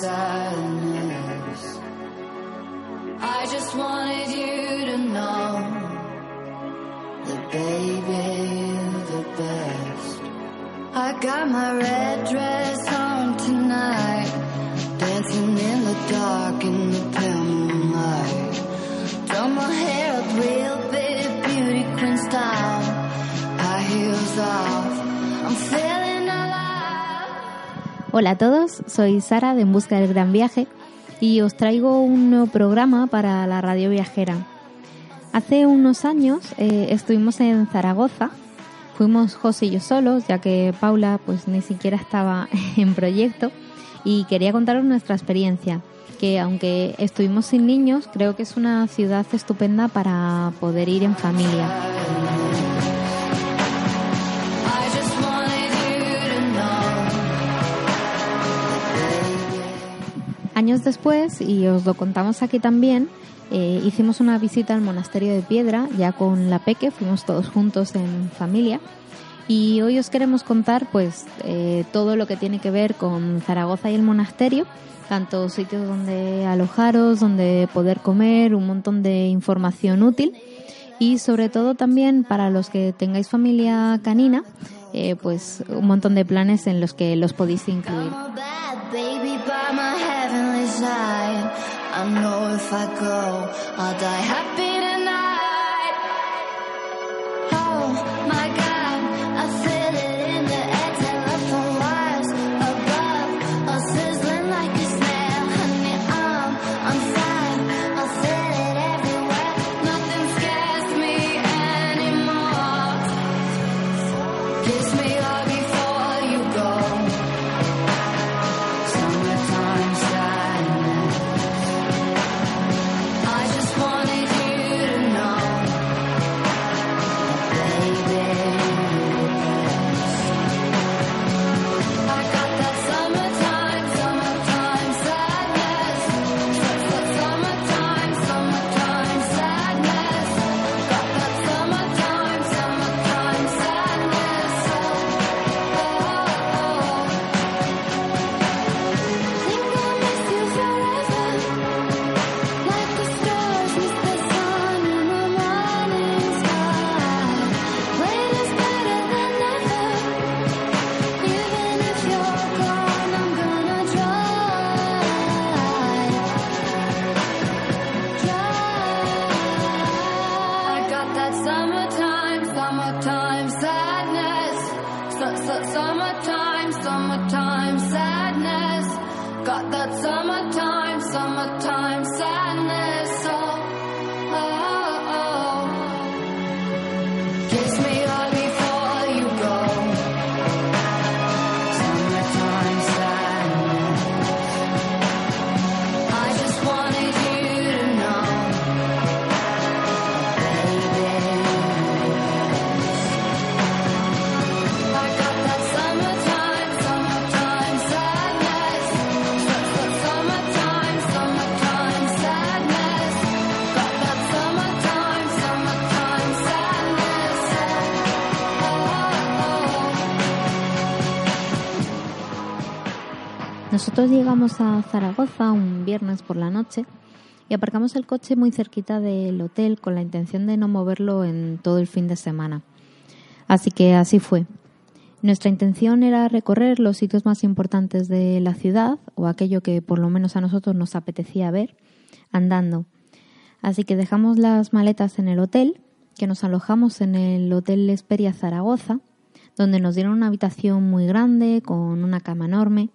sadness. I just wanted you to know that baby, you're the best. I got my red dress on tonight, dancing in the dark in the pale moonlight. Done my hair up real big, beauty queen style. High heels off, I'm. Hola a todos, soy Sara de En Busca del Gran Viaje y os traigo un nuevo programa para la radio viajera. Hace unos años eh, estuvimos en Zaragoza, fuimos José y yo solos, ya que Paula pues ni siquiera estaba en proyecto y quería contaros nuestra experiencia, que aunque estuvimos sin niños, creo que es una ciudad estupenda para poder ir en familia. Años después, y os lo contamos aquí también, eh, hicimos una visita al monasterio de Piedra, ya con la Peque, fuimos todos juntos en familia. Y hoy os queremos contar pues eh, todo lo que tiene que ver con Zaragoza y el monasterio, tanto sitios donde alojaros, donde poder comer, un montón de información útil y sobre todo también para los que tengáis familia canina, eh, pues un montón de planes en los que los podéis incluir. resign. I know if I go, I'll die happy. Nosotros llegamos a Zaragoza un viernes por la noche y aparcamos el coche muy cerquita del hotel con la intención de no moverlo en todo el fin de semana. Así que así fue. Nuestra intención era recorrer los sitios más importantes de la ciudad, o aquello que por lo menos a nosotros nos apetecía ver, andando. Así que dejamos las maletas en el hotel, que nos alojamos en el Hotel Esperia Zaragoza, donde nos dieron una habitación muy grande, con una cama enorme.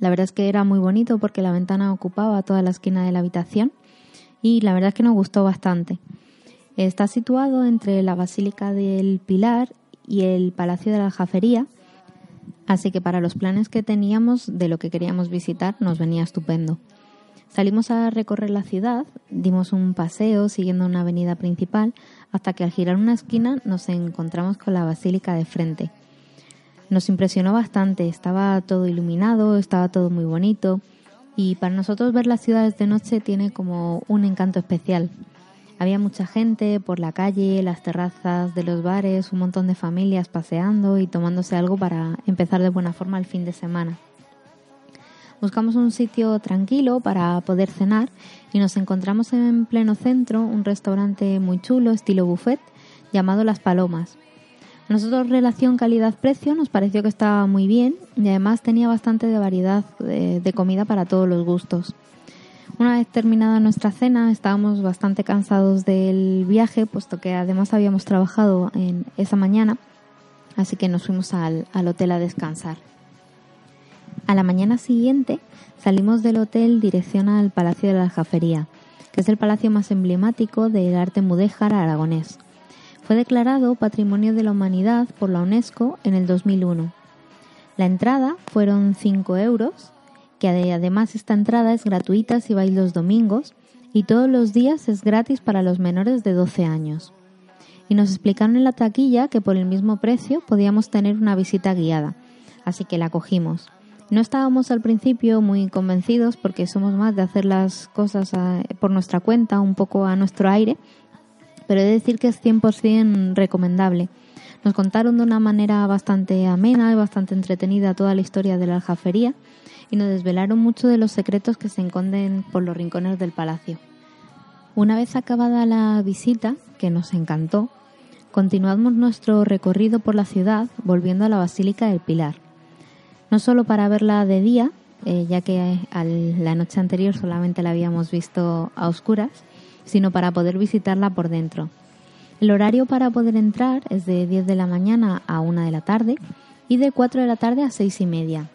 La verdad es que era muy bonito porque la ventana ocupaba toda la esquina de la habitación y la verdad es que nos gustó bastante. Está situado entre la Basílica del Pilar y el Palacio de la Aljafería, así que para los planes que teníamos de lo que queríamos visitar nos venía estupendo. Salimos a recorrer la ciudad, dimos un paseo siguiendo una avenida principal, hasta que al girar una esquina nos encontramos con la basílica de frente. Nos impresionó bastante, estaba todo iluminado, estaba todo muy bonito y para nosotros ver las ciudades de noche tiene como un encanto especial. Había mucha gente por la calle, las terrazas de los bares, un montón de familias paseando y tomándose algo para empezar de buena forma el fin de semana. Buscamos un sitio tranquilo para poder cenar y nos encontramos en pleno centro un restaurante muy chulo, estilo buffet, llamado Las Palomas. Nosotros relación calidad-precio nos pareció que estaba muy bien y además tenía bastante de variedad de, de comida para todos los gustos. Una vez terminada nuestra cena, estábamos bastante cansados del viaje, puesto que además habíamos trabajado en esa mañana, así que nos fuimos al, al hotel a descansar. A la mañana siguiente salimos del hotel dirección al Palacio de la Aljafería, que es el palacio más emblemático del arte mudéjar aragonés. Fue declarado Patrimonio de la Humanidad por la UNESCO en el 2001. La entrada fueron 5 euros que además esta entrada es gratuita si vais los domingos y todos los días es gratis para los menores de 12 años. Y nos explicaron en la taquilla que por el mismo precio podíamos tener una visita guiada, así que la cogimos. No estábamos al principio muy convencidos porque somos más de hacer las cosas por nuestra cuenta, un poco a nuestro aire, pero he de decir que es 100% recomendable. Nos contaron de una manera bastante amena y bastante entretenida toda la historia de la aljafería y nos desvelaron mucho de los secretos que se esconden por los rincones del palacio. Una vez acabada la visita, que nos encantó, continuamos nuestro recorrido por la ciudad volviendo a la Basílica del Pilar. No solo para verla de día, eh, ya que la noche anterior solamente la habíamos visto a oscuras, sino para poder visitarla por dentro. El horario para poder entrar es de 10 de la mañana a 1 de la tarde y de 4 de la tarde a 6 y media,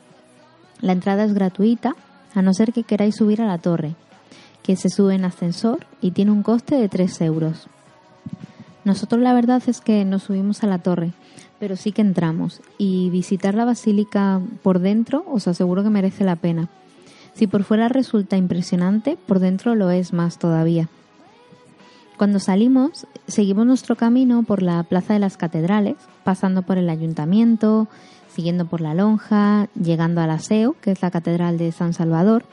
la entrada es gratuita, a no ser que queráis subir a la torre, que se sube en ascensor y tiene un coste de 3 euros. Nosotros la verdad es que nos subimos a la torre, pero sí que entramos y visitar la basílica por dentro os aseguro que merece la pena. Si por fuera resulta impresionante, por dentro lo es más todavía. Cuando salimos, seguimos nuestro camino por la Plaza de las Catedrales, pasando por el ayuntamiento, siguiendo por la lonja, llegando al aseo, que es la Catedral de San Salvador,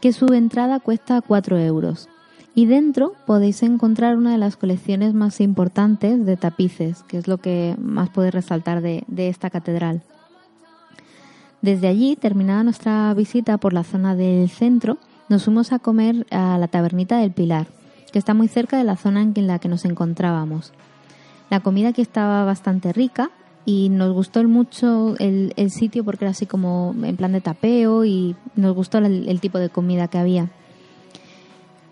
que su entrada cuesta 4 euros. Y dentro podéis encontrar una de las colecciones más importantes de tapices, que es lo que más puede resaltar de esta catedral. Desde allí, terminada nuestra visita por la zona del centro, nos fuimos a comer a la tabernita del Pilar, está muy cerca de la zona en la que nos encontrábamos. La comida aquí estaba bastante rica y nos gustó mucho el, sitio porque era así como en plan de tapeo y nos gustó el, tipo de comida que había.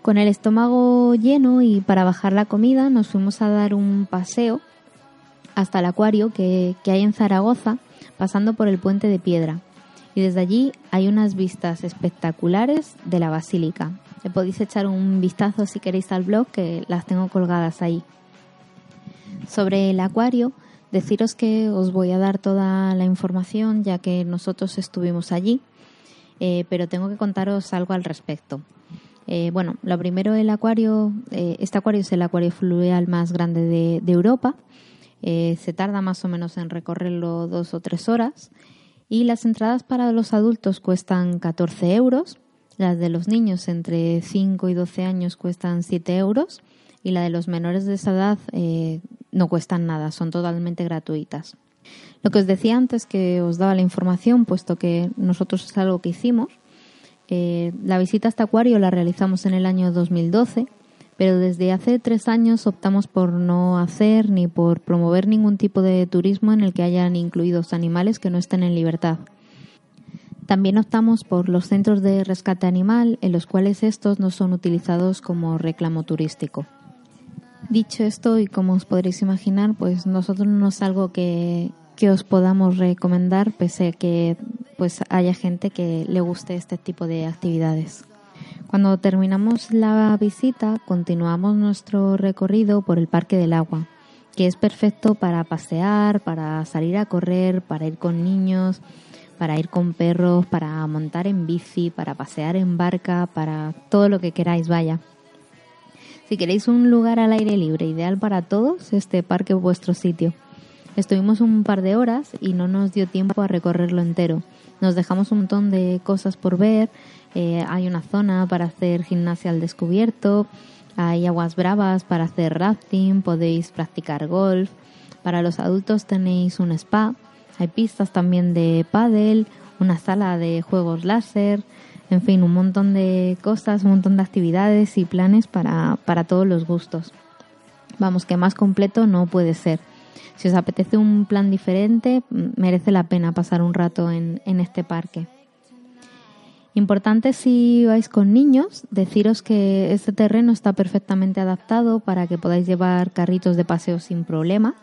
Con el estómago lleno y para bajar la comida nos fuimos a dar un paseo hasta el acuario que hay en Zaragoza, pasando por el puente de piedra. Y desde allí hay unas vistas espectaculares de la basílica. Podéis echar un vistazo si queréis al blog, que las tengo colgadas ahí. Sobre el acuario Deciros que os voy a dar toda la información ya que nosotros estuvimos allí, eh, pero tengo que contaros algo al respecto. Eh, bueno, lo primero, el acuario, eh, este acuario es el acuario fluvial más grande de, de Europa. se tarda más o menos en recorrerlo dos o tres horas y las entradas para los adultos cuestan 14 euros, las de los niños entre 5 y 12 años cuestan 7 euros y la de los menores de esa edad eh, no cuestan nada, son totalmente gratuitas. Lo que os decía antes que os daba la información, puesto que nosotros es algo que hicimos, eh, la visita a este acuario la realizamos en el año 2012, pero desde hace tres años optamos por no hacer ni por promover ningún tipo de turismo en el que hayan incluidos animales que no estén en libertad. También optamos por los centros de rescate animal, en los cuales estos no son utilizados como reclamo turístico. Dicho esto, y como os podréis imaginar, pues nosotros no es algo que, que os podamos recomendar, pese a que pues haya gente que le guste este tipo de actividades. Cuando terminamos la visita, continuamos nuestro recorrido por el Parque del Agua, que es perfecto para pasear, para salir a correr, para ir con niños, para ir con perros, para montar en bici, para pasear en barca, para todo lo que queráis, vaya. Si queréis un lugar al aire libre ideal para todos, este parque es vuestro sitio. Estuvimos un par de horas y no nos dio tiempo a recorrerlo entero. Nos dejamos un montón de cosas por ver. Eh, hay una zona para hacer gimnasia al descubierto. Hay aguas bravas para hacer rafting. Podéis practicar golf. Para los adultos tenéis un spa. Hay pistas también de pádel, una sala de juegos láser, en fin, un montón de cosas, un montón de actividades y planes para, para todos los gustos. Vamos, que más completo no puede ser. Si os apetece un plan diferente, merece la pena pasar un rato en, este parque. Importante si vais con niños, deciros que este terreno está perfectamente adaptado para que podáis llevar carritos de paseo sin problema.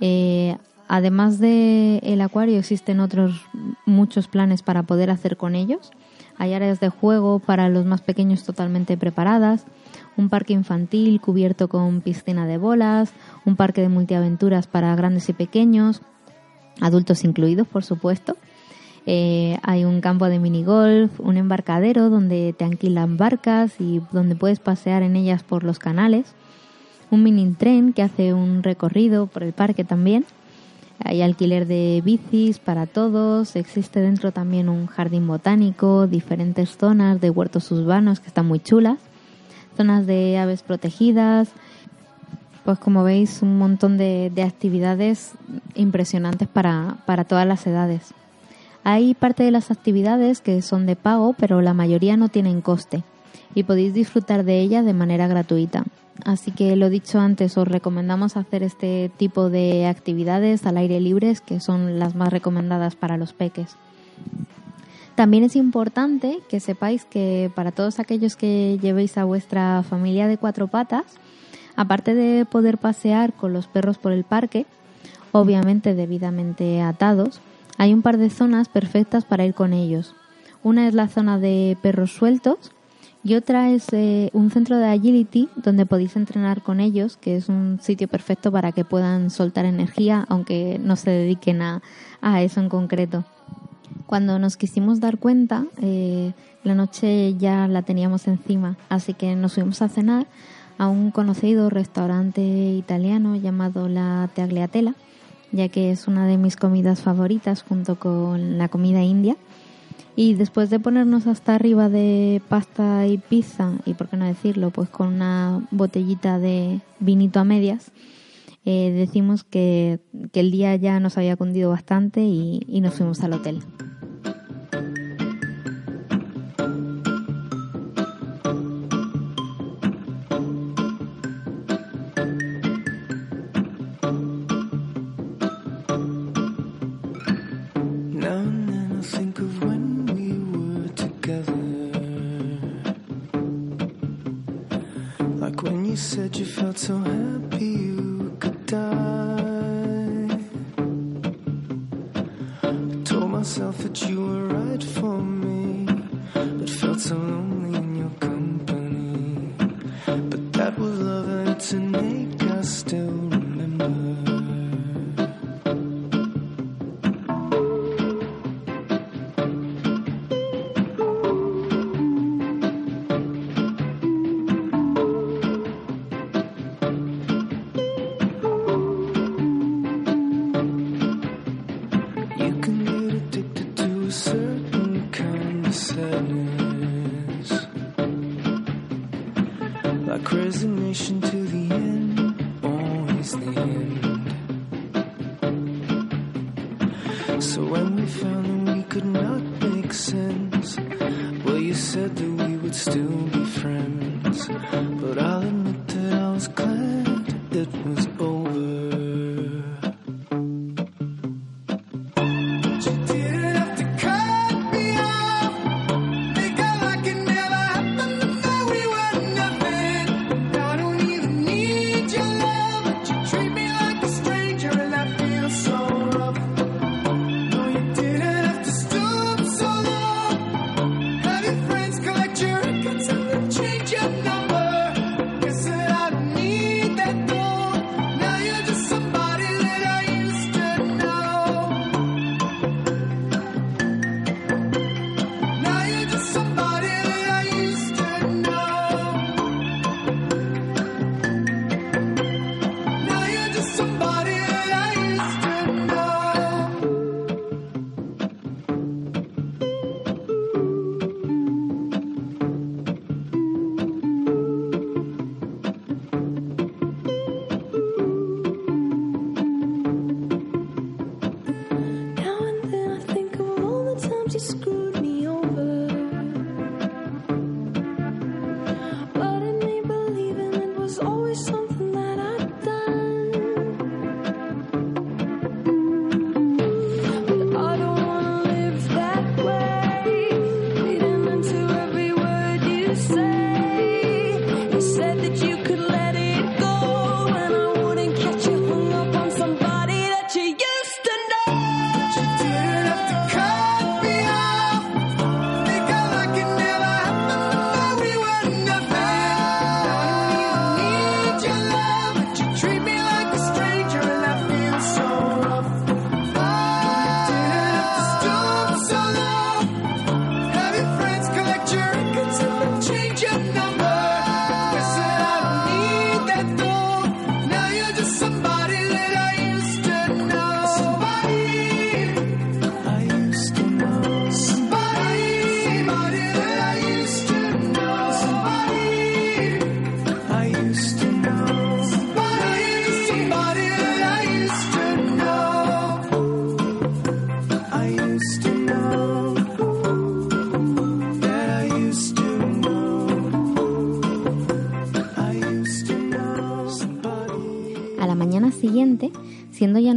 Eh, además del acuario existen otros muchos planes para poder hacer con ellos. Hay áreas de juego para los más pequeños totalmente preparadas, un parque infantil cubierto con piscina de bolas, un parque de multiaventuras para grandes y pequeños, adultos incluidos, por supuesto. Eh, hay un campo de minigolf, un embarcadero donde te alquilan barcas y donde puedes pasear en ellas por los canales, un mini tren que hace un recorrido por el parque también. Hay alquiler de bicis para todos, existe dentro también un jardín botánico, diferentes zonas de huertos urbanos que están muy chulas zonas de aves protegidas, pues como veis un montón de, actividades impresionantes para, para todas las edades. Hay parte de las actividades que son de pago, pero la mayoría no tienen coste y podéis disfrutar de ellas de manera gratuita. Así que lo dicho antes, os recomendamos hacer este tipo de actividades al aire libre, que son las más recomendadas para los peques. También es importante que sepáis que para todos aquellos que llevéis a vuestra familia de cuatro patas, aparte de poder pasear con los perros por el parque, obviamente debidamente atados, hay un par de zonas perfectas para ir con ellos. Una es la zona de perros sueltos y otra es eh, un centro de agility donde podéis entrenar con ellos, que es un sitio perfecto para que puedan soltar energía, aunque no se dediquen a eso en concreto. Cuando nos quisimos dar cuenta, eh, la noche ya la teníamos encima, así que nos fuimos a cenar a un conocido restaurante italiano llamado La Tagliatella, ya que es una de mis comidas favoritas junto con la comida india. Y después de ponernos hasta arriba de pasta y pizza, y por qué no decirlo, pues con una botellita de vinito a medias, eh, decimos que, el día ya nos había cundido bastante y nos fuimos al hotel. So when we found that we could not make sense,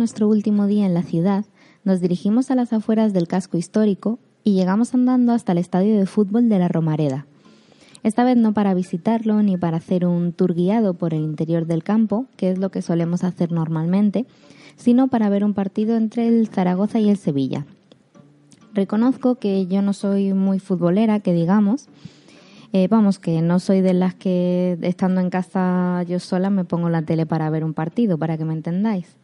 nuestro último día en la ciudad, nos dirigimos a las afueras del casco histórico y llegamos andando hasta el estadio de fútbol de la Romareda. Esta vez no para visitarlo ni para hacer un tour guiado por el interior del campo, que es lo que solemos hacer normalmente, sino para ver un partido entre el Zaragoza y el Sevilla. Reconozco que yo no soy muy futbolera, que digamos, eh, vamos, que no soy de las que estando en casa yo sola me pongo la tele para ver un partido, para que me entendáis.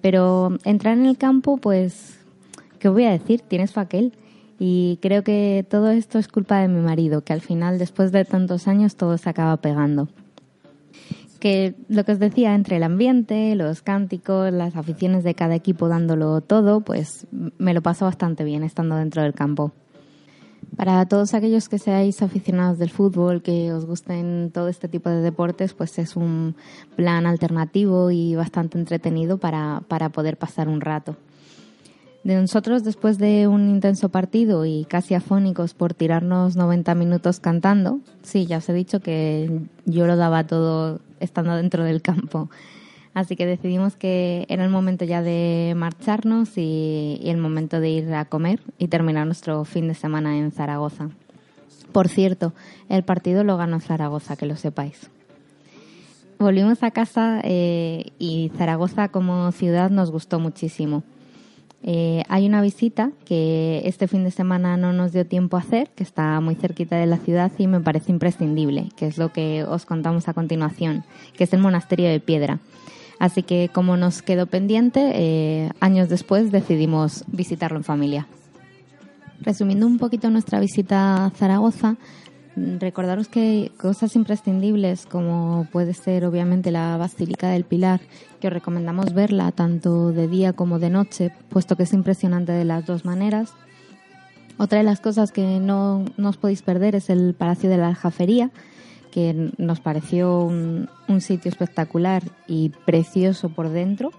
Pero entrar en el campo, pues, ¿qué voy a decir? Tienes faquel. Y creo que todo esto es culpa de mi marido, que al final, después de tantos años, todo se acaba pegando. Que lo que os decía, entre el ambiente, los cánticos, las aficiones de cada equipo dándolo todo, pues me lo paso bastante bien estando dentro del campo. Para todos aquellos que seáis aficionados del fútbol, que os gusten todo este tipo de deportes, pues es un plan alternativo y bastante entretenido para, para poder pasar un rato. De nosotros, después de un intenso partido y casi afónicos por tirarnos 90 minutos cantando, sí, ya os he dicho que yo lo daba todo estando dentro del campo. Así que decidimos que era el momento ya de marcharnos y, el momento de ir a comer y terminar nuestro fin de semana en Zaragoza. Por cierto, el partido lo ganó Zaragoza, que lo sepáis. Volvimos a casa eh, y Zaragoza como ciudad nos gustó muchísimo. Eh, hay una visita que este fin de semana no nos dio tiempo a hacer, que está muy cerquita de la ciudad y me parece imprescindible, que es lo que os contamos a continuación, que es el monasterio de Piedra. Así que como nos quedó pendiente, eh, años después decidimos visitarlo en familia. Resumiendo un poquito nuestra visita a Zaragoza, mm, recordaros que cosas imprescindibles como puede ser obviamente la Basílica del Pilar, que os recomendamos verla tanto de día como de noche, puesto que es impresionante de las dos maneras. Otra de las cosas que no, no os podéis perder es el Palacio de la Aljafería, que nos pareció un, un sitio espectacular y precioso por dentro.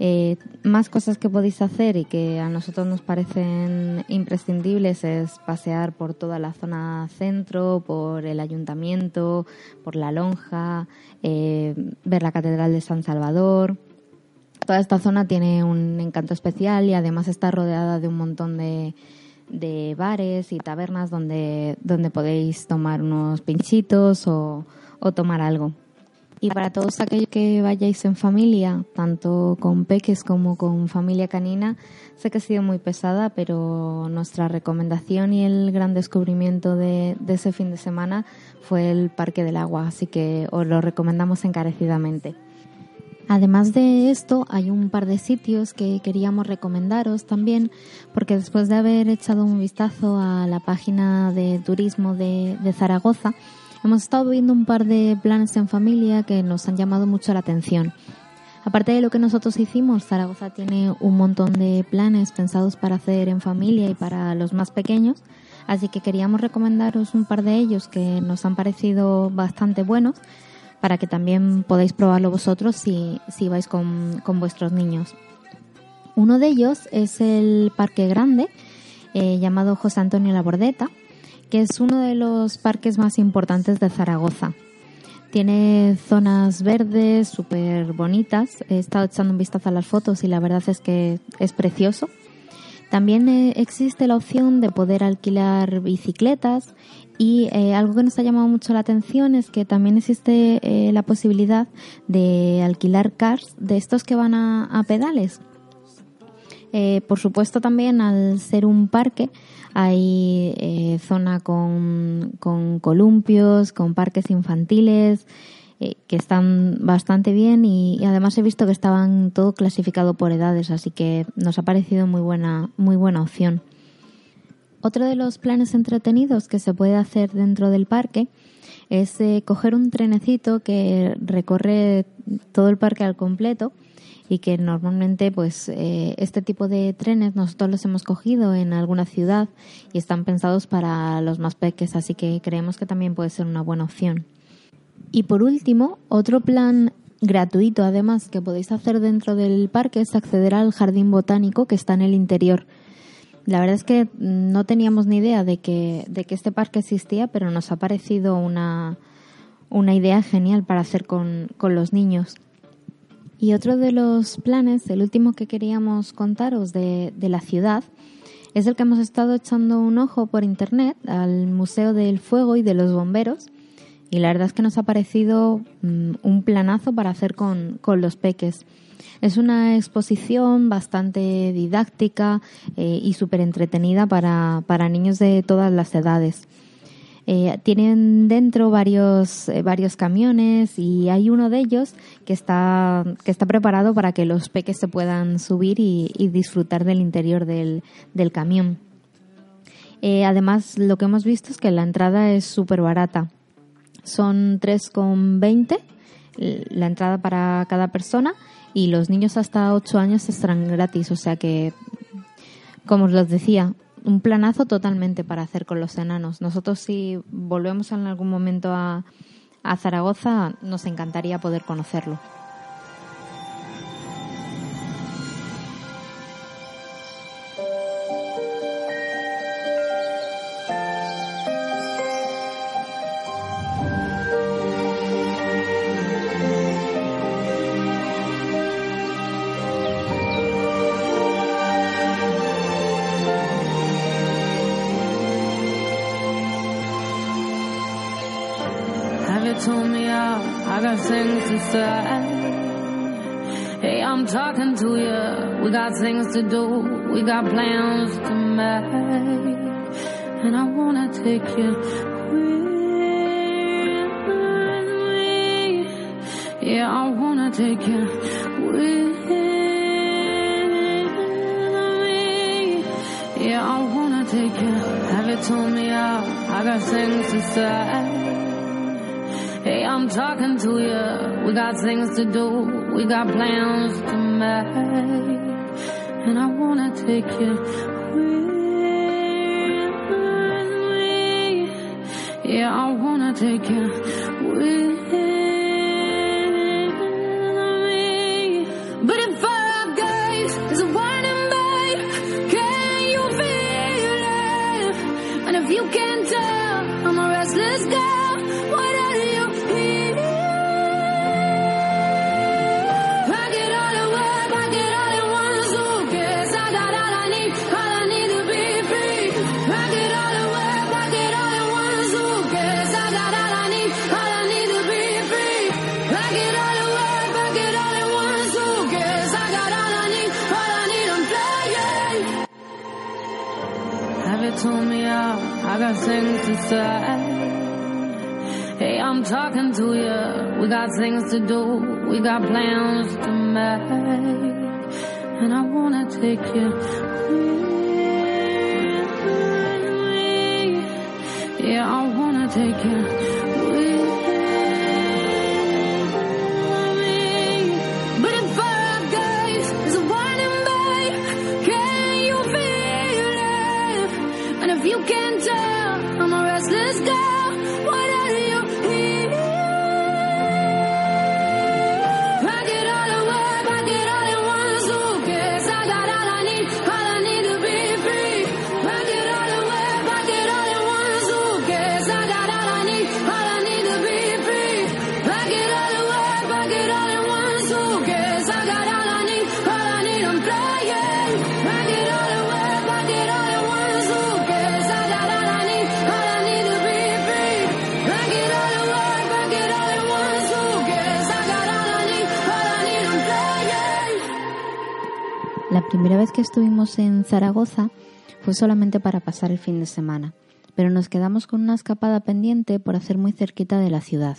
Eh, más cosas que podéis hacer y que a nosotros nos parecen imprescindibles es pasear por toda la zona centro, por el ayuntamiento, por la lonja, eh, ver la Catedral de San Salvador. Toda esta zona tiene un encanto especial y además está rodeada de un montón de, de bares y tabernas donde, donde podéis tomar unos pinchitos o, o tomar algo. Y para todos aquellos que vayáis en familia, tanto con peques como con familia canina, sé que ha sido muy pesada, pero nuestra recomendación y el gran descubrimiento de, de ese fin de semana fue el Parque del Agua, así que os lo recomendamos encarecidamente. Además de esto, hay un par de sitios que queríamos recomendaros también, porque después de haber echado un vistazo a la página de turismo de, de Zaragoza, hemos estado viendo un par de planes en familia que nos han llamado mucho la atención. Aparte de lo que nosotros hicimos, Zaragoza tiene un montón de planes pensados para hacer en familia y para los más pequeños, así que queríamos recomendaros un par de ellos que nos han parecido bastante buenos para que también podáis probarlo vosotros si, si vais con, con vuestros niños. Uno de ellos es el Parque Grande, eh, llamado José Antonio La Bordeta, que es uno de los parques más importantes de Zaragoza. Tiene zonas verdes súper bonitas. He estado echando un vistazo a las fotos y la verdad es que es precioso. También eh, existe la opción de poder alquilar bicicletas y eh, algo que nos ha llamado mucho la atención es que también existe eh, la posibilidad de alquilar cars de estos que van a, a pedales. Por supuesto también al ser un parque hay zona con, con columpios, con parques infantiles que están bastante bien y, y además he visto que estaban todo clasificado por edades, así que nos ha parecido muy buena, muy buena opción. Otro de los planes entretenidos que se puede hacer dentro del parque es eh, coger un trenecito que recorre todo el parque al completo y que normalmente pues eh, este tipo de trenes nosotros los hemos cogido en alguna ciudad y están pensados para los más peques, así que creemos que también puede ser una buena opción. Y por último, otro plan gratuito además que podéis hacer dentro del parque es acceder al jardín botánico que está en el interior. La verdad es que no teníamos ni idea de que, de que este parque existía, pero nos ha parecido una, una idea genial para hacer con, con los niños. Y otro de los planes, el último que queríamos contaros de, de la ciudad, es el que hemos estado echando un ojo por internet al Museo del Fuego y de los Bomberos. Y la verdad es que nos ha parecido mm, un planazo para hacer con, con los peques. Es una exposición bastante didáctica eh, y súper entretenida para, para niños de todas las edades. Eh, tienen dentro varios, eh, varios camiones y hay uno de ellos que está, que está preparado para que los peques se puedan subir y, disfrutar del interior del, del camión. Además, lo que hemos visto es que la entrada es súper barata. Son 3,20 la entrada para cada persona y los niños hasta 8 años estarán gratis. O sea que, como os decía, un planazo totalmente para hacer con los enanos. Nosotros si volvemos en algún momento a, a Zaragoza, nos encantaría poder conocerlo. Talking to you. We got things to do. We got plans to make. And I wanna take you with me. Yeah, I wanna take you with me. Yeah, I wanna take you. Have you told me out? I got things to say. Hey, I'm talking to you. We got things to do. We got plans to make. And I wanna take you with me. Yeah, I wanna take you with me. Hey, I'm talking to you. We got things to do. We got plans to make. And I wanna take you with me. Yeah, I wanna take you primera vez que estuvimos en Zaragoza fue solamente para pasar el fin de semana, pero nos quedamos con una escapada pendiente por hacer muy cerquita de la ciudad.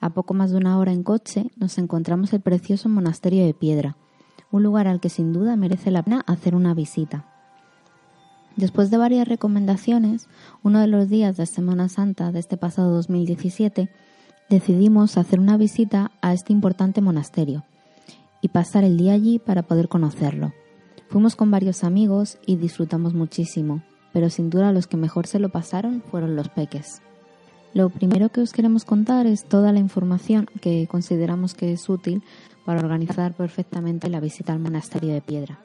A poco más de una hora en coche nos encontramos el precioso monasterio de Piedra, un lugar al que sin duda merece la pena hacer una visita. Después de varias recomendaciones, uno de los días de Semana Santa de este pasado 2017, decidimos hacer una visita a este importante monasterio y pasar el día allí para poder conocerlo. Fuimos con varios amigos y disfrutamos muchísimo, pero sin duda los que mejor se lo pasaron fueron los peques. Lo primero que os queremos contar es toda la información que consideramos que es útil para organizar perfectamente la visita al monasterio de piedra.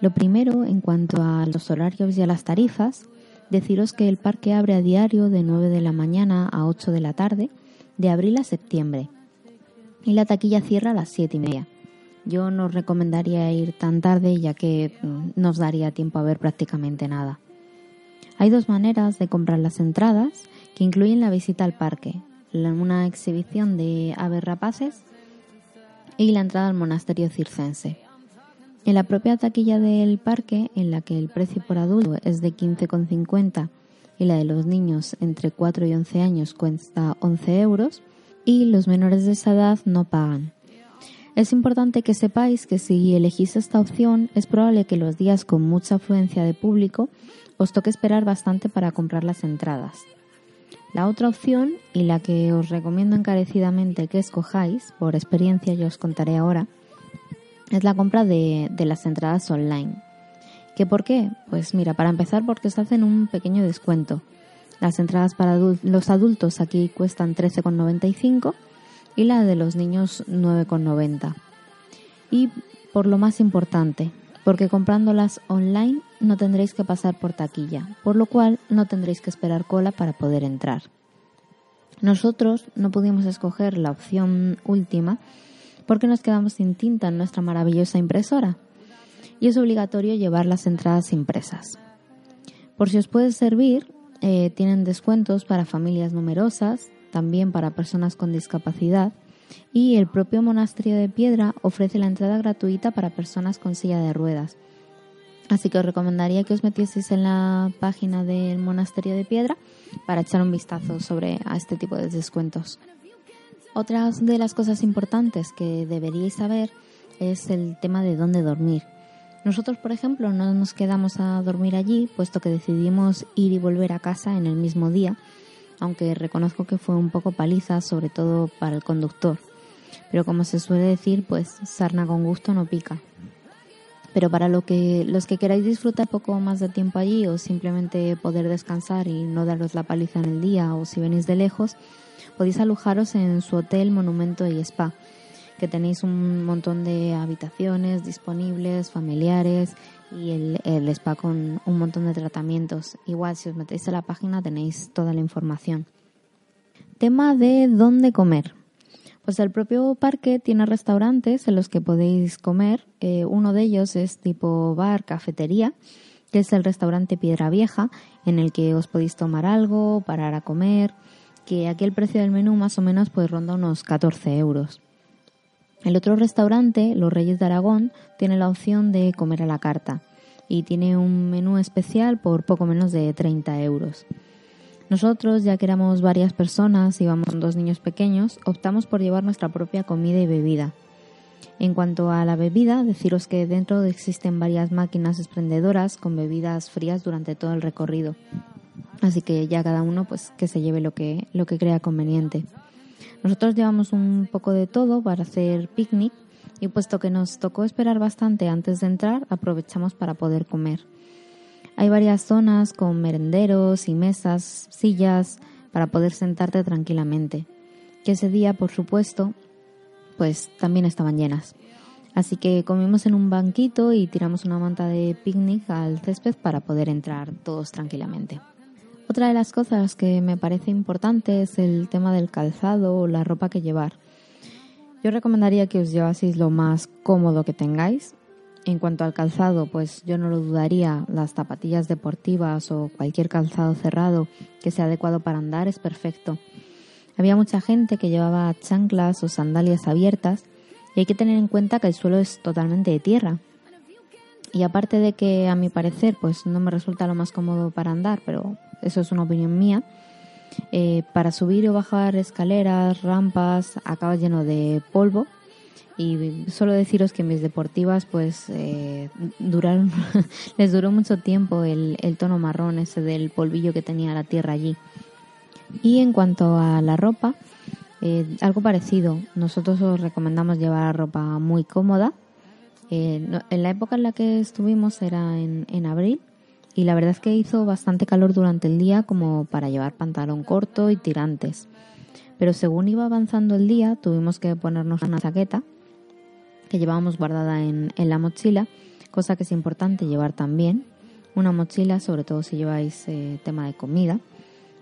Lo primero, en cuanto a los horarios y a las tarifas, deciros que el parque abre a diario de 9 de la mañana a 8 de la tarde, de abril a septiembre, y la taquilla cierra a las 7 y media. Yo no recomendaría ir tan tarde ya que mm, no os daría tiempo a ver prácticamente nada. Hay dos maneras de comprar las entradas que incluyen la visita al parque, una exhibición de aves rapaces y la entrada al monasterio circense. En la propia taquilla del parque, en la que el precio por adulto es de 15,50 y la de los niños entre 4 y 11 años cuesta 11 euros, y los menores de esa edad no pagan. Es importante que sepáis que si elegís esta opción es probable que los días con mucha afluencia de público os toque esperar bastante para comprar las entradas. La otra opción, y la que os recomiendo encarecidamente que escojáis, por experiencia yo os contaré ahora, es la compra de, de las entradas online. ¿Qué por qué? Pues mira, para empezar porque se hacen un pequeño descuento. Las entradas para los adultos aquí cuestan 13,95 y la de los niños 9,90. Y por lo más importante, porque comprándolas online no tendréis que pasar por taquilla, por lo cual no tendréis que esperar cola para poder entrar. Nosotros no pudimos escoger la opción última porque nos quedamos sin tinta en nuestra maravillosa impresora y es obligatorio llevar las entradas impresas. Por si os puede servir, eh, tienen descuentos para familias numerosas, también para personas con discapacidad y el propio monasterio de piedra ofrece la entrada gratuita para personas con silla de ruedas. Así que os recomendaría que os metieseis en la página del monasterio de piedra para echar un vistazo sobre a este tipo de descuentos. Otra de las cosas importantes que deberíais saber es el tema de dónde dormir. Nosotros, por ejemplo, no nos quedamos a dormir allí, puesto que decidimos ir y volver a casa en el mismo día, aunque reconozco que fue un poco paliza, sobre todo para el conductor. Pero como se suele decir, pues sarna con gusto no pica. Pero para lo que, los que queráis disfrutar poco más de tiempo allí o simplemente poder descansar y no daros la paliza en el día o si venís de lejos, podéis alojaros en su hotel, monumento y spa, que tenéis un montón de habitaciones disponibles, familiares y el, el spa con un montón de tratamientos. Igual si os metéis en la página tenéis toda la información. Tema de dónde comer. Pues el propio parque tiene restaurantes en los que podéis comer. Eh, uno de ellos es tipo bar, cafetería, que es el restaurante Piedra Vieja, en el que os podéis tomar algo, parar a comer, que aquí el precio del menú más o menos pues ronda unos 14 euros. El otro restaurante, Los Reyes de Aragón, tiene la opción de comer a la carta. y tiene un menú especial por poco menos de 30 euros. Nosotros, ya que éramos varias personas y íbamos con dos niños pequeños, optamos por llevar nuestra propia comida y bebida. En cuanto a la bebida, deciros que dentro existen varias máquinas exprendedoras con bebidas frías durante todo el recorrido. Así que ya cada uno pues que se lleve lo que, lo que crea conveniente. Nosotros llevamos un poco de todo para hacer picnic y puesto que nos tocó esperar bastante antes de entrar, aprovechamos para poder comer. Hay varias zonas con merenderos y mesas, sillas para poder sentarte tranquilamente. Que ese día, por supuesto, pues también estaban llenas. Así que comimos en un banquito y tiramos una manta de picnic al césped para poder entrar todos tranquilamente. Otra de las cosas que me parece importante es el tema del calzado o la ropa que llevar. Yo recomendaría que os llevaseis lo más cómodo que tengáis. En cuanto al calzado, pues yo no lo dudaría, las zapatillas deportivas o cualquier calzado cerrado que sea adecuado para andar es perfecto. Había mucha gente que llevaba chanclas o sandalias abiertas y hay que tener en cuenta que el suelo es totalmente de tierra. Y aparte de que a mi parecer pues no me resulta lo más cómodo para andar, pero eso es una opinión mía, eh, para subir o bajar escaleras, rampas, acaba lleno de polvo. Y solo deciros que mis deportivas pues eh, duraron, les duró mucho tiempo el, el tono marrón ese del polvillo que tenía la tierra allí. Y en cuanto a la ropa, eh, algo parecido. Nosotros os recomendamos llevar ropa muy cómoda. En la época en la que estuvimos era en, en abril y la verdad es que hizo bastante calor durante el día como para llevar pantalón corto y tirantes. Pero según iba avanzando el día tuvimos que ponernos una chaqueta que llevábamos guardada en, en la mochila, cosa que es importante llevar también. Una mochila, sobre todo si lleváis eh, tema de comida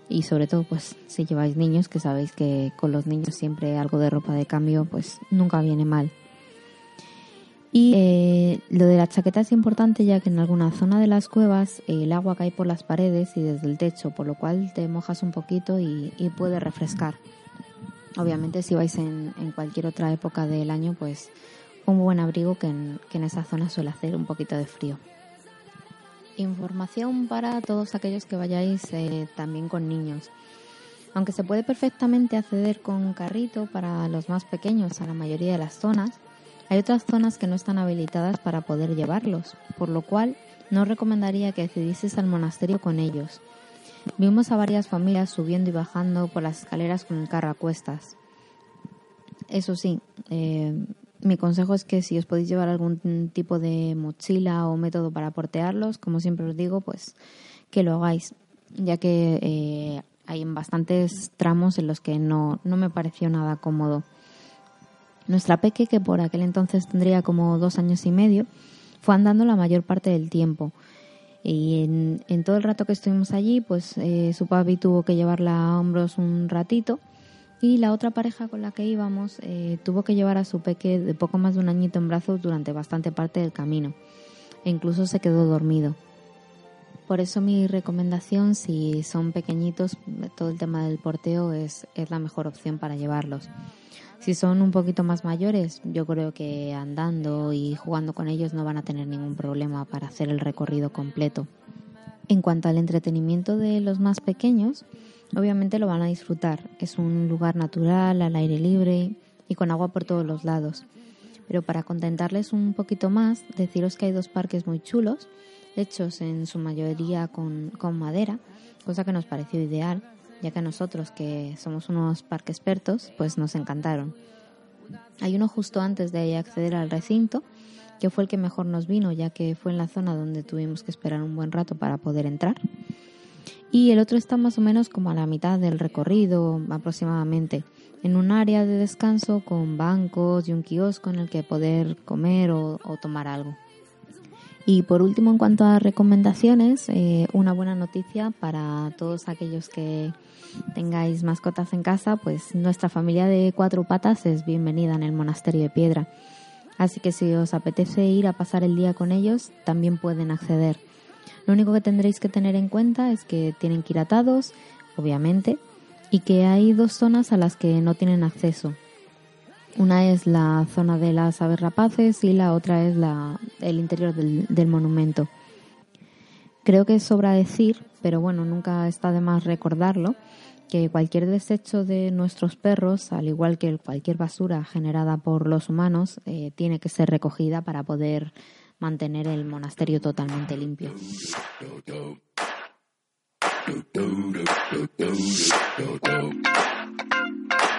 y sobre todo pues si lleváis niños, que sabéis que con los niños siempre algo de ropa de cambio pues nunca viene mal. Y eh, lo de la chaqueta es importante ya que en alguna zona de las cuevas el agua cae por las paredes y desde el techo, por lo cual te mojas un poquito y, y puede refrescar. Obviamente si vais en, en cualquier otra época del año, pues un buen abrigo que en, que en esa zona suele hacer un poquito de frío. Información para todos aquellos que vayáis eh, también con niños. Aunque se puede perfectamente acceder con carrito para los más pequeños a la mayoría de las zonas, hay otras zonas que no están habilitadas para poder llevarlos, por lo cual no recomendaría que accedieseis al monasterio con ellos. Vimos a varias familias subiendo y bajando por las escaleras con el carro a cuestas. Eso sí, eh, mi consejo es que si os podéis llevar algún tipo de mochila o método para portearlos, como siempre os digo, pues que lo hagáis, ya que eh, hay bastantes tramos en los que no, no me pareció nada cómodo. Nuestra peque, que por aquel entonces tendría como dos años y medio, fue andando la mayor parte del tiempo. Y en, todo el rato que estuvimos allí, pues eh, su papi tuvo que llevarla a hombros un ratito y la otra pareja con la que íbamos eh, tuvo que llevar a su peque de poco más de un añito en brazos durante bastante parte del camino e incluso se quedó dormido. Por eso mi recomendación, si son pequeñitos, todo el tema del porteo es, es la mejor opción para llevarlos. Si son un poquito más mayores, yo creo que andando y jugando con ellos no van a tener ningún problema para hacer el recorrido completo. En cuanto al entretenimiento de los más pequeños, obviamente lo van a disfrutar. Es un lugar natural, al aire libre y con agua por todos los lados. Pero para contentarles un poquito más, deciros que hay dos parques muy chulos, hechos en su mayoría con, con madera, cosa que nos pareció ideal, ya que a nosotros, que somos unos parque expertos, pues nos encantaron. Hay uno justo antes de acceder al recinto, que fue el que mejor nos vino, ya que fue en la zona donde tuvimos que esperar un buen rato para poder entrar. Y el otro está más o menos como a la mitad del recorrido aproximadamente, en un área de descanso con bancos y un kiosco en el que poder comer o, o tomar algo. Y por último, en cuanto a recomendaciones, eh, una buena noticia para todos aquellos que tengáis mascotas en casa, pues nuestra familia de cuatro patas es bienvenida en el monasterio de piedra. Así que si os apetece ir a pasar el día con ellos, también pueden acceder. Lo único que tendréis que tener en cuenta es que tienen que ir atados, obviamente, y que hay dos zonas a las que no tienen acceso. Una es la zona de las aves rapaces y la otra es la, el interior del, del monumento. Creo que sobra decir, pero bueno, nunca está de más recordarlo, que cualquier desecho de nuestros perros, al igual que cualquier basura generada por los humanos, eh, tiene que ser recogida para poder mantener el monasterio totalmente limpio.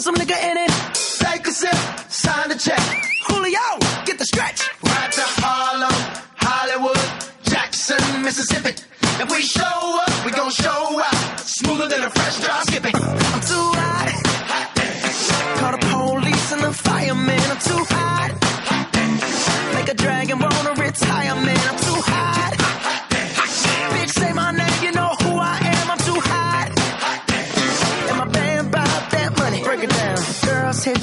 Put some nigga in it. Take a sip, sign the check. Julio, get the stretch. Right to Harlem, Hollywood, Jackson, Mississippi. If we show up, we gon' show out. Smoother than a fresh drop skipping. I'm too hot. hot Call the police and the fireman. I'm too hot. Make a dragon wanna retire, man. I'm too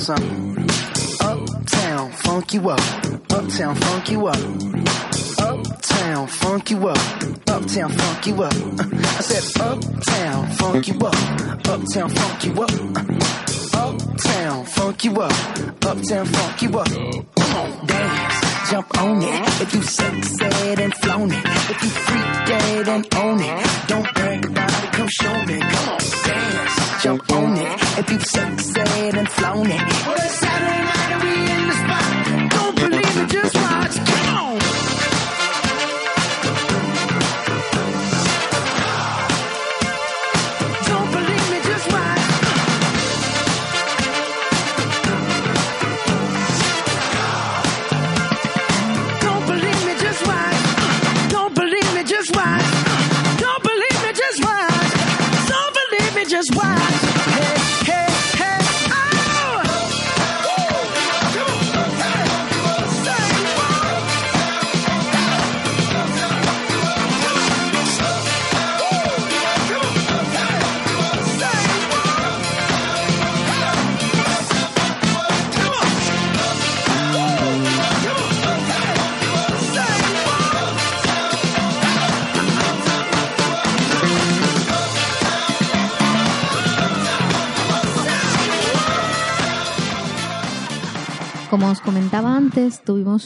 something. Uptown, funk you up. Uptown, funk you up. Uptown, funk you up. Uptown, funk you up. I said, Uptown, funk you up. Uptown, funk you up. Uptown, funk you up. Uptown, funk you up. Come on, dance, jump on it. If you sexed and flown it. If you freak dead and own it. Don't brag about it, come show me. Come on, dance, jump on it. If you sexed and flown it. Well, it's Saturday night and we in the spot. Don't believe it, just watch. Come on.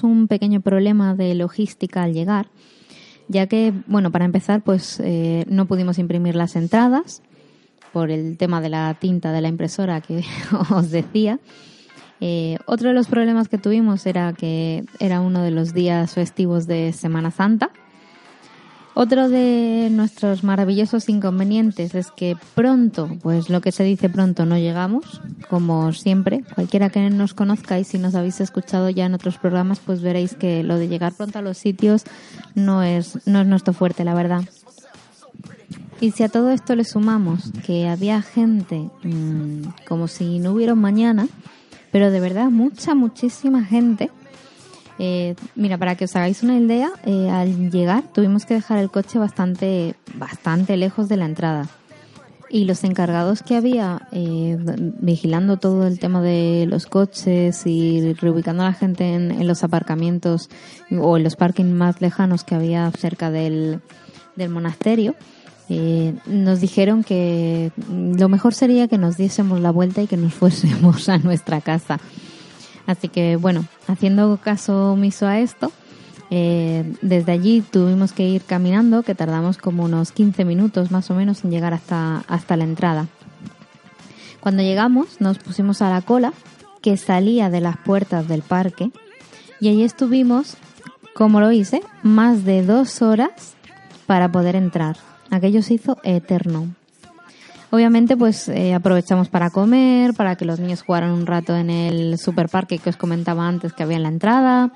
Un pequeño problema de logística al llegar, ya que, bueno, para empezar, pues eh, no pudimos imprimir las entradas por el tema de la tinta de la impresora que os decía. Eh, otro de los problemas que tuvimos era que era uno de los días festivos de Semana Santa Otro de nuestros maravillosos inconvenientes es que pronto, pues lo que se dice pronto, no llegamos, como siempre. Cualquiera que nos conozca y si nos habéis escuchado ya en otros programas, pues veréis que lo de llegar pronto a los sitios no es, no es nuestro fuerte, la verdad. Y si a todo esto le sumamos que había gente mmm, como si no hubiera mañana, pero de verdad mucha, muchísima gente, eh, mira, para que os hagáis una idea, eh, al llegar tuvimos que dejar el coche bastante, bastante lejos de la entrada. Y los encargados que había eh, vigilando todo el tema de los coches y reubicando a la gente en, los aparcamientos o en los parkings más lejanos que había cerca del, del monasterio, eh, nos dijeron que lo mejor sería que nos diésemos la vuelta y que nos fuésemos a nuestra casa. Así que bueno, haciendo caso omiso a esto, eh, desde allí tuvimos que ir caminando, que tardamos como unos 15 minutos más o menos en llegar hasta, hasta la entrada. Cuando llegamos nos pusimos a la cola que salía de las puertas del parque y allí estuvimos, como lo hice, más de dos horas para poder entrar. Aquello se hizo eterno. Obviamente, pues eh, aprovechamos para comer, para que los niños jugaran un rato en el superparque que os comentaba antes que había en la entrada.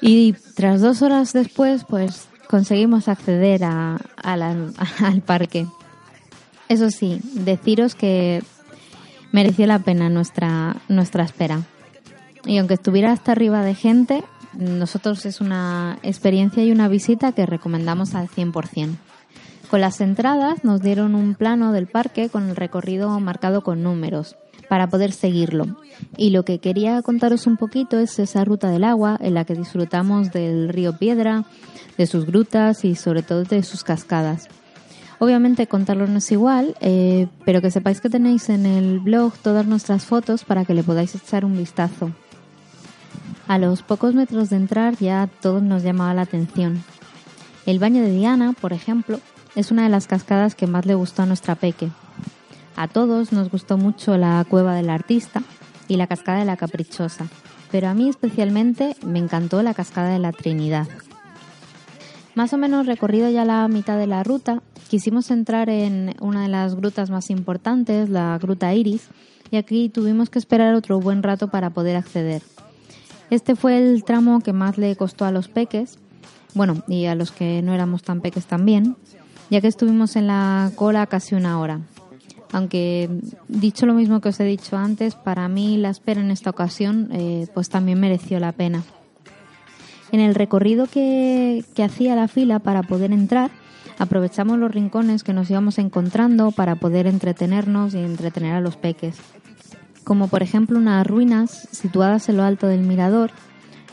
Y tras dos horas después, pues conseguimos acceder a, la- al parque. Eso sí, deciros que mereció la pena nuestra, nuestra espera. Y aunque estuviera hasta arriba de gente, nosotros es una experiencia y una visita que recomendamos al 100%. Con las entradas nos dieron un plano del parque con el recorrido marcado con números para poder seguirlo. Y lo que quería contaros un poquito es esa ruta del agua en la que disfrutamos del río Piedra, de sus grutas y sobre todo de sus cascadas. Obviamente contarlo no es igual, eh, pero que sepáis que tenéis en el blog todas nuestras fotos para que le podáis echar un vistazo. A los pocos metros de entrar ya todo nos llamaba la atención. El baño de Diana, por ejemplo, es una de las cascadas que más le gustó a nuestra peque. A todos nos gustó mucho la cueva del artista y la cascada de la caprichosa, pero a mí especialmente me encantó la cascada de la Trinidad. Más o menos recorrido ya la mitad de la ruta, quisimos entrar en una de las grutas más importantes, la Gruta Iris, y aquí tuvimos que esperar otro buen rato para poder acceder. Este fue el tramo que más le costó a los peques, bueno, y a los que no éramos tan peques también, ya que estuvimos en la cola casi una hora. Aunque dicho lo mismo que os he dicho antes, para mí la espera en esta ocasión eh, pues también mereció la pena. En el recorrido que, que hacía la fila para poder entrar, aprovechamos los rincones que nos íbamos encontrando para poder entretenernos y entretener a los peques. Como por ejemplo unas ruinas situadas en lo alto del mirador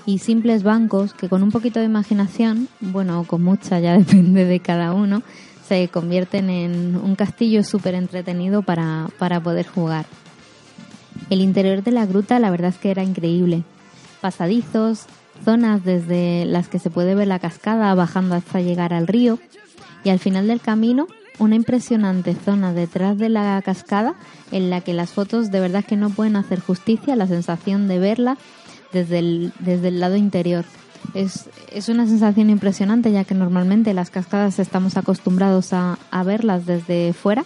y simples bancos que con un poquito de imaginación, bueno, con mucha, ya depende de cada uno, se convierten en un castillo súper entretenido para, para poder jugar. El interior de la gruta la verdad es que era increíble. Pasadizos, zonas desde las que se puede ver la cascada bajando hasta llegar al río y al final del camino una impresionante zona detrás de la cascada en la que las fotos de verdad que no pueden hacer justicia a la sensación de verla desde desde el lado interior. Es, es una sensación impresionante ya que normalmente las cascadas estamos acostumbrados a, a verlas desde fuera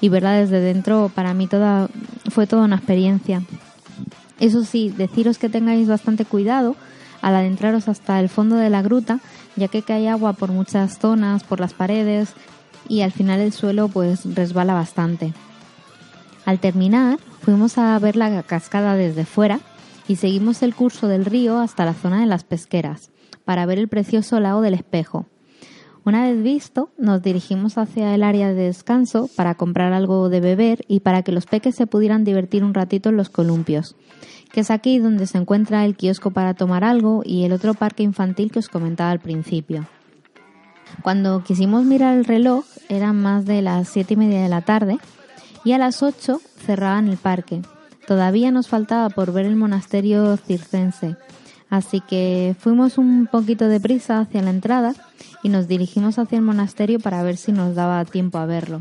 y verla desde dentro para mí toda, fue toda una experiencia. Eso sí, deciros que tengáis bastante cuidado al adentraros hasta el fondo de la gruta, ya que cae agua por muchas zonas, por las paredes y al final el suelo pues resbala bastante. Al terminar, fuimos a ver la cascada desde fuera y seguimos el curso del río hasta la zona de las pesqueras para ver el precioso lago del espejo. Una vez visto, nos dirigimos hacia el área de descanso para comprar algo de beber y para que los peques se pudieran divertir un ratito en los columpios, que es aquí donde se encuentra el kiosco para tomar algo y el otro parque infantil que os comentaba al principio. Cuando quisimos mirar el reloj eran más de las siete y media de la tarde y a las ocho cerraban el parque. Todavía nos faltaba por ver el monasterio circense, así que fuimos un poquito de prisa hacia la entrada y nos dirigimos hacia el monasterio para ver si nos daba tiempo a verlo.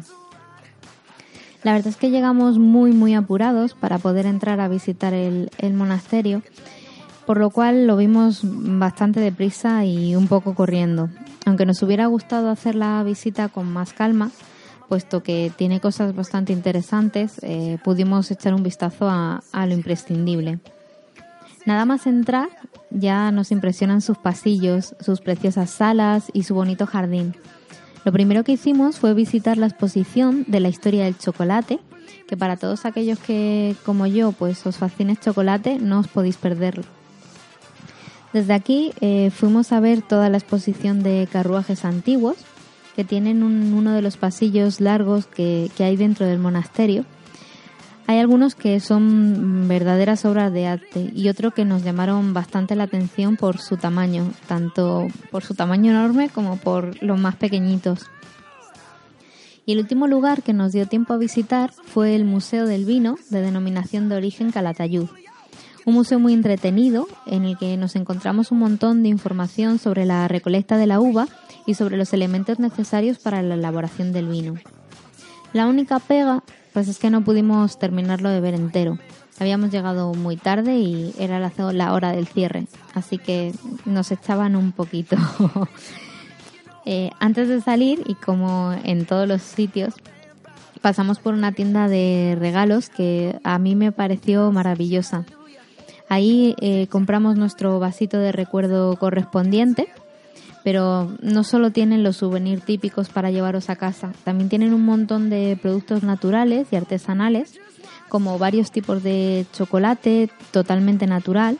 La verdad es que llegamos muy muy apurados para poder entrar a visitar el, el monasterio, por lo cual lo vimos bastante deprisa y un poco corriendo. Aunque nos hubiera gustado hacer la visita con más calma, puesto que tiene cosas bastante interesantes, eh, pudimos echar un vistazo a, lo imprescindible. Nada más entrar, ya nos impresionan sus pasillos, sus preciosas salas y su bonito jardín. Lo primero que hicimos fue visitar la exposición de la historia del chocolate, que para todos aquellos que, como yo, pues os fascina el chocolate, no os podéis perderlo. Desde aquí eh, fuimos a ver toda la exposición de carruajes antiguos, que tienen un- uno de los pasillos largos que, que hay dentro del monasterio. Hay algunos que son verdaderas obras de arte y otro que nos llamaron bastante la atención por su tamaño, tanto por su tamaño enorme como por los más pequeñitos. Y el último lugar que nos dio tiempo a visitar fue el Museo del Vino, de denominación de origen Calatayud. Un museo muy entretenido en el que nos encontramos un montón de información sobre la recolecta de la uva y sobre los elementos necesarios para la elaboración del vino. La única pega, pues es que no pudimos terminarlo de ver entero. Habíamos llegado muy tarde y era la, hora del cierre, así que nos echaban un poquito. Eh, antes de salir, y como en todos los sitios, pasamos por una tienda de regalos que a mí me pareció maravillosa. Ahí eh, compramos nuestro vasito de recuerdo correspondiente, pero no solo tienen los souvenirs típicos para llevaros a casa, también tienen un montón de productos naturales y artesanales, como varios tipos de chocolate totalmente natural,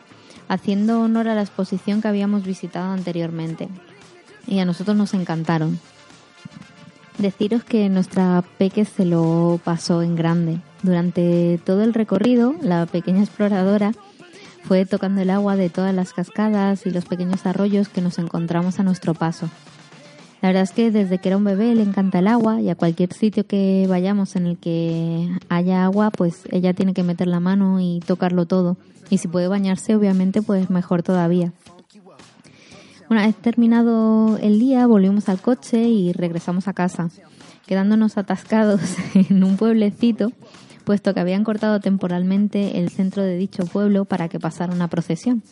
haciendo honor a la exposición que habíamos visitado anteriormente. Y a nosotros nos encantaron. Deciros que nuestra peque se lo pasó en grande. Durante todo el recorrido, la pequeña exploradora fue tocando el agua de todas las cascadas y los pequeños arroyos que nos encontramos a nuestro paso. La verdad es que desde que era un bebé le encanta el agua y a cualquier sitio que vayamos en el que haya agua, pues ella tiene que meter la mano y tocarlo todo. Y si puede bañarse, obviamente, pues mejor todavía. Una vez terminado el día, volvimos al coche y regresamos a casa, quedándonos atascados en un pueblecito, puesto que habían cortado temporalmente el centro de dicho pueblo para que pasara una procesión.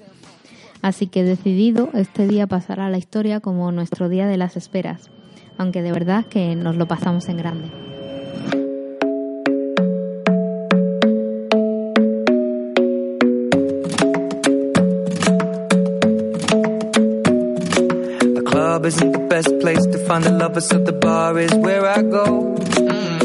Así que decidido, este día pasará a la historia como nuestro día de las esperas, aunque de verdad que nos lo pasamos en grande. Lovers, bar.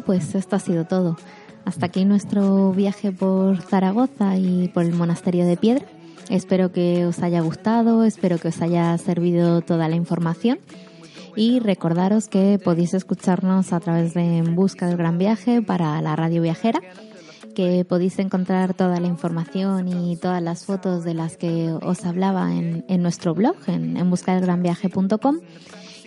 pues esto ha sido todo. Hasta aquí nuestro viaje por Zaragoza y por el monasterio de Piedra. Espero que os haya gustado, espero que os haya servido toda la información. Y recordaros que podéis escucharnos a través de En Busca del Gran Viaje para la radio viajera, que podéis encontrar toda la información y todas las fotos de las que os hablaba en, en nuestro blog, en, en buscadelgranviaje.com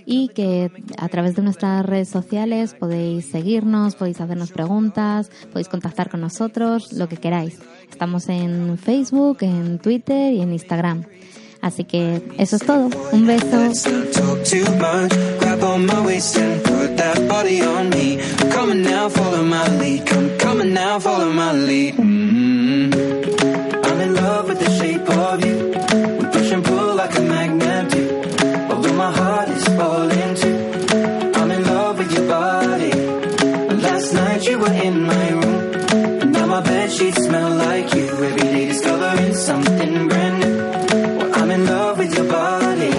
y que a través de nuestras redes sociales podéis seguirnos, podéis hacernos preguntas, podéis contactar con nosotros, lo que queráis. Estamos en Facebook, en Twitter y en Instagram. Así que eso es todo. Un beso. were in my room. and now my bed sheets smell like you. Every day discovering something brand new. Well, I'm in love with your body.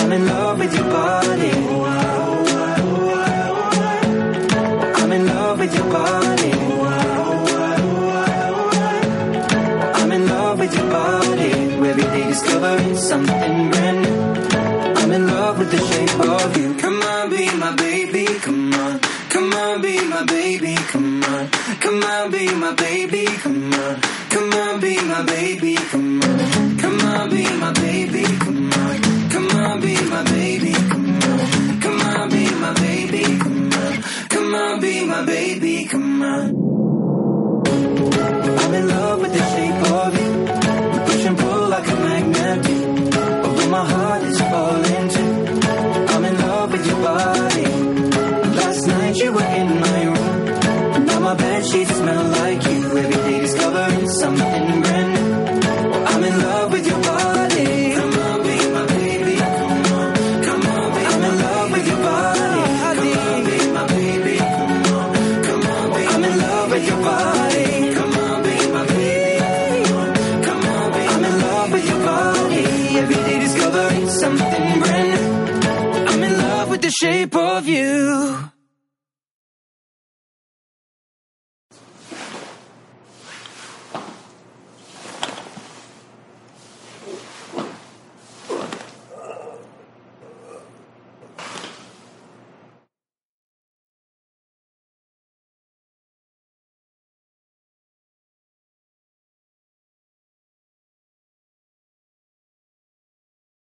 I'm in love with your body. I'm in love with your body. I'm in love with your body. Every day discovering something. of you.